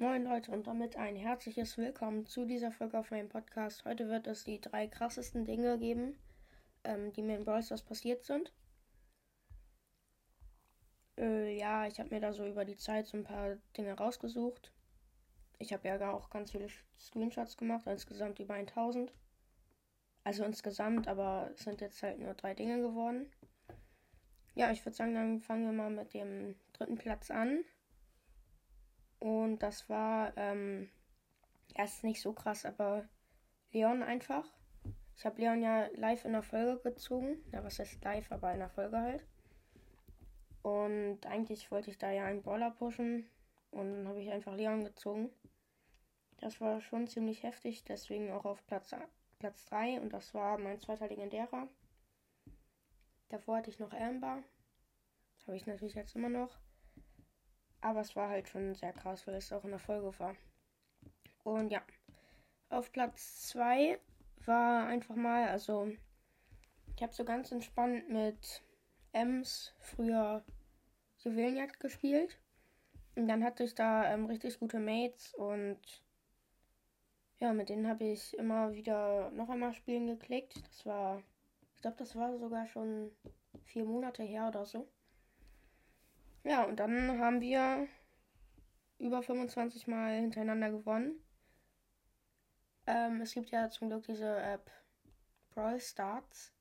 Moin Leute und damit ein herzliches Willkommen zu dieser Folge auf meinem Podcast. Heute wird es die drei krassesten Dinge geben, ähm, die mir in Brawl Stars passiert sind. Äh, ja, ich habe mir da so über die Zeit so ein paar Dinge rausgesucht. Ich habe ja auch ganz viele Screenshots gemacht, insgesamt über 1000. Also insgesamt, aber es sind jetzt halt nur drei Dinge geworden. Ja, ich würde sagen, dann fangen wir mal mit dem dritten Platz an. Und das war ähm, erst nicht so krass, aber Leon einfach. Ich habe Leon ja live in der Folge gezogen. Ja, was heißt live, aber in der Folge halt. Und eigentlich wollte ich da ja einen Brawler pushen. Und dann habe ich einfach Leon gezogen. Das war schon ziemlich heftig, deswegen auch auf Platz, Platz 3. Und das war mein zweiter legendärer. Davor hatte ich noch Amber. Habe ich natürlich jetzt immer noch. Aber es war halt schon sehr krass, weil es auch in der Folge war. Und ja, auf Platz 2 war einfach mal, also ich habe so ganz entspannt mit Ems früher Juwelenjagd gespielt. Und dann hatte ich da ähm, richtig gute Mates und ja, mit denen habe ich immer wieder noch einmal spielen geklickt. Das war, ich glaube, das war sogar schon vier Monate her oder so. Ja, und dann haben wir über 25 Mal hintereinander gewonnen. Ähm, es gibt ja zum Glück diese App Brawl Starts.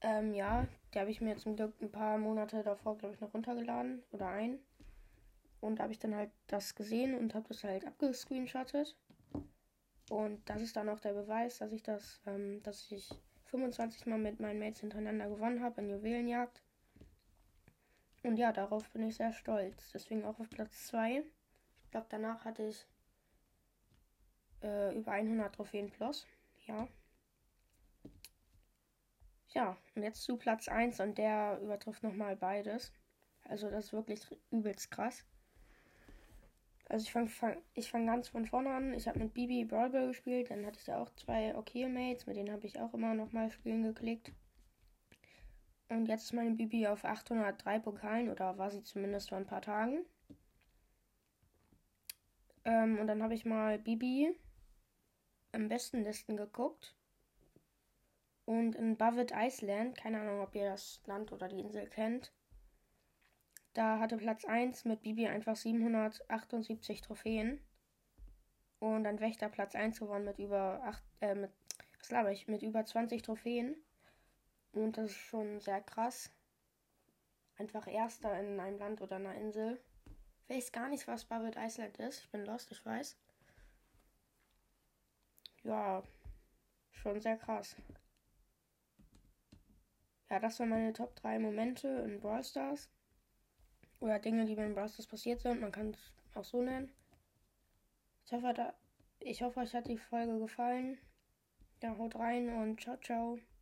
Ähm, ja, die habe ich mir zum Glück ein paar Monate davor, glaube ich, noch runtergeladen oder ein. Und da habe ich dann halt das gesehen und habe das halt abgescreenshottet. Und das ist dann auch der Beweis, dass ich das, ähm, dass ich 25 Mal mit meinen Mates hintereinander gewonnen habe in Juwelenjagd. Und ja, darauf bin ich sehr stolz. Deswegen auch auf Platz 2. Ich glaube, danach hatte ich äh, über 100 Trophäen plus. Ja. Ja, und jetzt zu Platz 1 und der übertrifft nochmal beides. Also das ist wirklich übelst krass. Also ich fange fang, ich fang ganz von vorne an. Ich habe mit Bibi Brawl Ball gespielt. Dann hatte ich da auch zwei okay Mates. Mit denen habe ich auch immer nochmal spielen geklickt. Und jetzt ist meine Bibi auf 803 Pokalen oder war sie zumindest vor ein paar Tagen. Ähm, und dann habe ich mal Bibi am besten Listen geguckt. Und in Bavit Iceland, keine Ahnung, ob ihr das Land oder die Insel kennt, da hatte Platz 1 mit Bibi einfach 778 Trophäen. Und dann Wächter Platz 1 gewonnen mit über 8, äh, mit, was ich, mit über 20 Trophäen. Und das ist schon sehr krass. Einfach Erster in einem Land oder einer Insel. Ich weiß gar nicht, was Bubble Island ist. Ich bin lost, ich weiß. Ja, schon sehr krass. Ja, das waren meine Top 3 Momente in Brawl Stars. Oder Dinge, die mir in Brawl Stars passiert sind. Man kann es auch so nennen. Ich hoffe, da, ich hoffe, euch hat die Folge gefallen. Ja, haut rein und ciao, ciao.